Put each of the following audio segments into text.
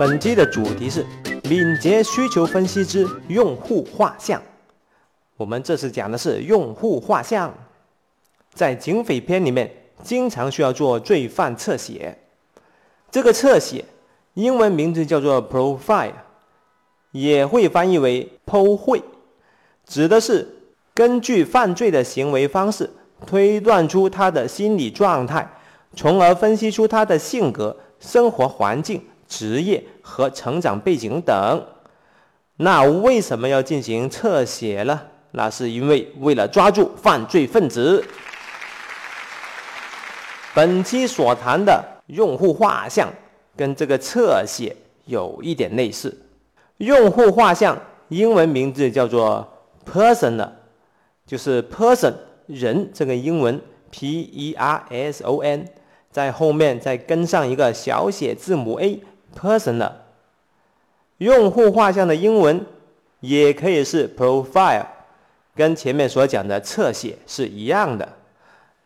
本期的主题是敏捷需求分析之用户画像。我们这次讲的是用户画像，在警匪片里面经常需要做罪犯侧写。这个侧写英文名字叫做 profile，也会翻译为剖绘，指的是根据犯罪的行为方式推断出他的心理状态，从而分析出他的性格、生活环境。职业和成长背景等，那为什么要进行侧写呢？那是因为为了抓住犯罪分子。本期所谈的用户画像跟这个侧写有一点类似。用户画像英文名字叫做 person，就是 person 人这个英文 p e r s o n，在后面再跟上一个小写字母 a。Personal 用户画像的英文也可以是 profile，跟前面所讲的侧写是一样的。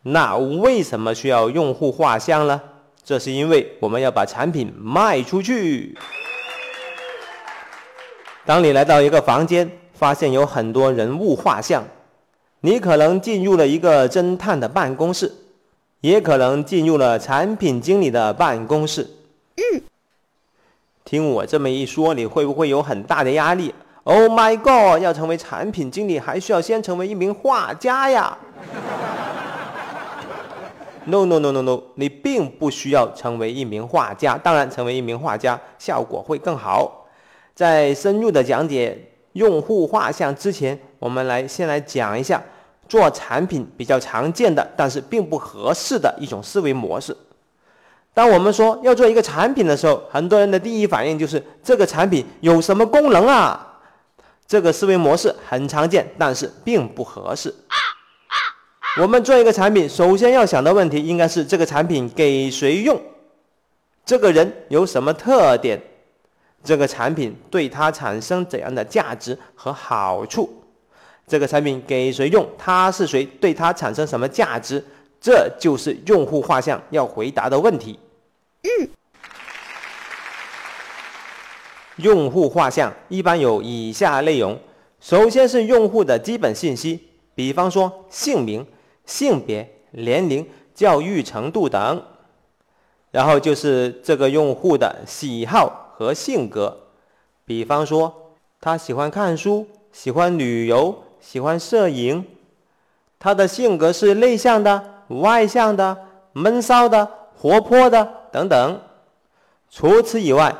那为什么需要用户画像呢？这是因为我们要把产品卖出去。当你来到一个房间，发现有很多人物画像，你可能进入了一个侦探的办公室，也可能进入了产品经理的办公室。听我这么一说，你会不会有很大的压力？Oh my god！要成为产品经理，还需要先成为一名画家呀？No no no no no！你并不需要成为一名画家，当然，成为一名画家效果会更好。在深入的讲解用户画像之前，我们来先来讲一下做产品比较常见的，但是并不合适的一种思维模式。当我们说要做一个产品的时候，很多人的第一反应就是这个产品有什么功能啊？这个思维模式很常见，但是并不合适。我们做一个产品，首先要想的问题应该是这个产品给谁用？这个人有什么特点？这个产品对他产生怎样的价值和好处？这个产品给谁用？他是谁？对他产生什么价值？这就是用户画像要回答的问题。用户画像一般有以下内容：首先是用户的基本信息，比方说姓名、性别、年龄、教育程度等；然后就是这个用户的喜好和性格，比方说他喜欢看书、喜欢旅游、喜欢摄影；他的性格是内向的、外向的、闷骚的、活泼的。等等。除此以外，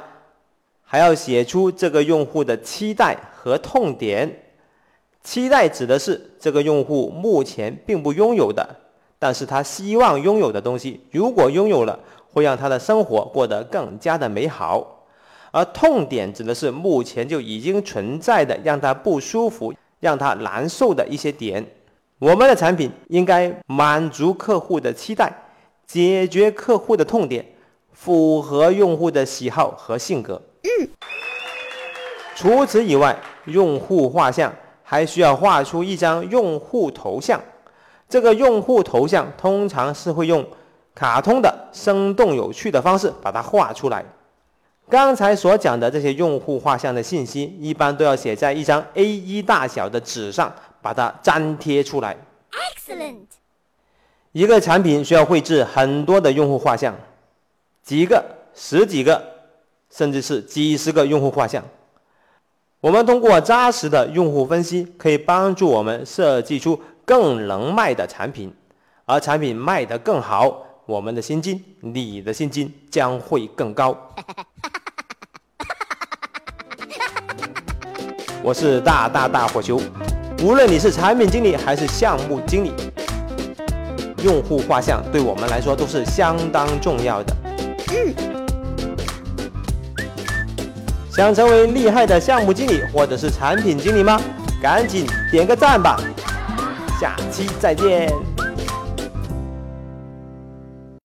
还要写出这个用户的期待和痛点。期待指的是这个用户目前并不拥有的，但是他希望拥有的东西。如果拥有了，会让他的生活过得更加的美好。而痛点指的是目前就已经存在的，让他不舒服、让他难受的一些点。我们的产品应该满足客户的期待，解决客户的痛点，符合用户的喜好和性格。嗯除此以外，用户画像还需要画出一张用户头像。这个用户头像通常是会用卡通的生动有趣的方式把它画出来。刚才所讲的这些用户画像的信息，一般都要写在一张 A1 大小的纸上，把它粘贴出来。Excellent。一个产品需要绘制很多的用户画像，几个、十几个。甚至是几十个用户画像，我们通过扎实的用户分析，可以帮助我们设计出更能卖的产品，而产品卖得更好，我们的薪金，你的薪金将会更高。我是大大大火球，无论你是产品经理还是项目经理，用户画像对我们来说都是相当重要的。想成为厉害的项目经理或者是产品经理吗？赶紧点个赞吧！下期再见。